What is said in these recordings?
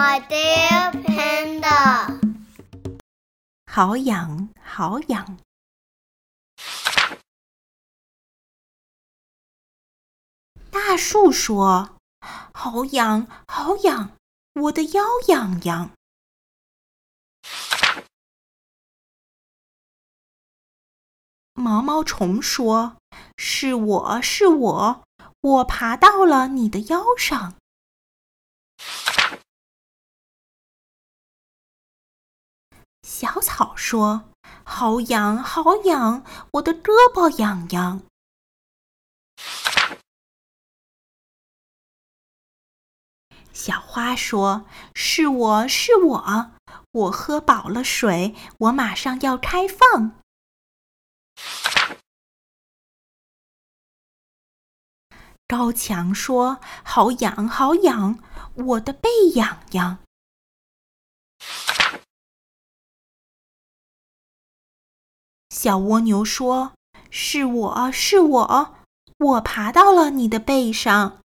我的 panda，好痒，好痒。大树说：“好痒，好痒，我的腰痒痒。”毛毛虫说：“是我是我，我爬到了你的腰上。”小草说：“好痒，好痒，我的胳膊痒痒。”小花说：“是我是我，我喝饱了水，我马上要开放。”高强说：“好痒，好痒，我的背痒痒。”小蜗牛说：“是我是我，我爬到了你的背上。”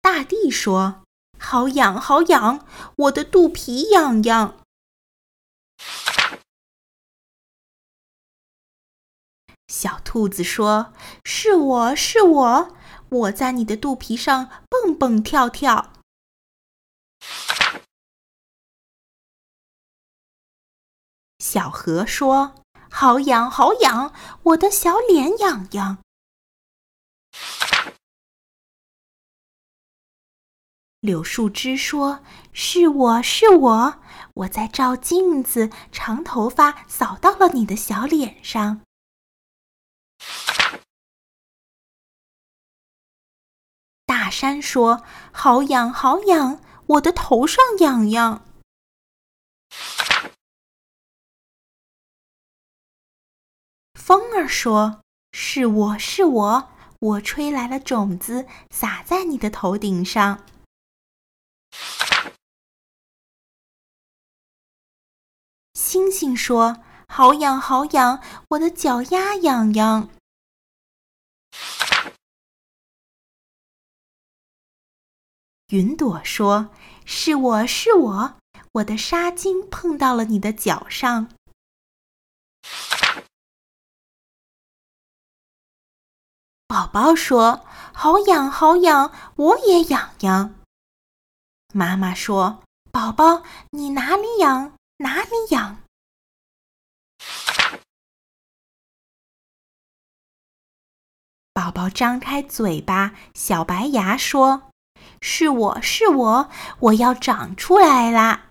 大地说：“好痒，好痒，我的肚皮痒痒。”小兔子说：“是我是我，我在你的肚皮上蹦蹦跳跳。”小河说：“好痒，好痒，我的小脸痒痒。”柳树枝说：“是我是我，我在照镜子，长头发扫到了你的小脸上。”大山说：“好痒，好痒，我的头上痒痒。”风儿说：“是我是我，我吹来了种子，撒在你的头顶上。”星星说：“好痒，好痒，我的脚丫痒痒。”云朵说：“是我是我，我的纱巾碰到了你的脚上。”宝宝说：“好痒，好痒，我也痒痒。”妈妈说：“宝宝，你哪里痒？哪里痒？”宝宝张开嘴巴，小白牙说：“是我是我，我要长出来啦！”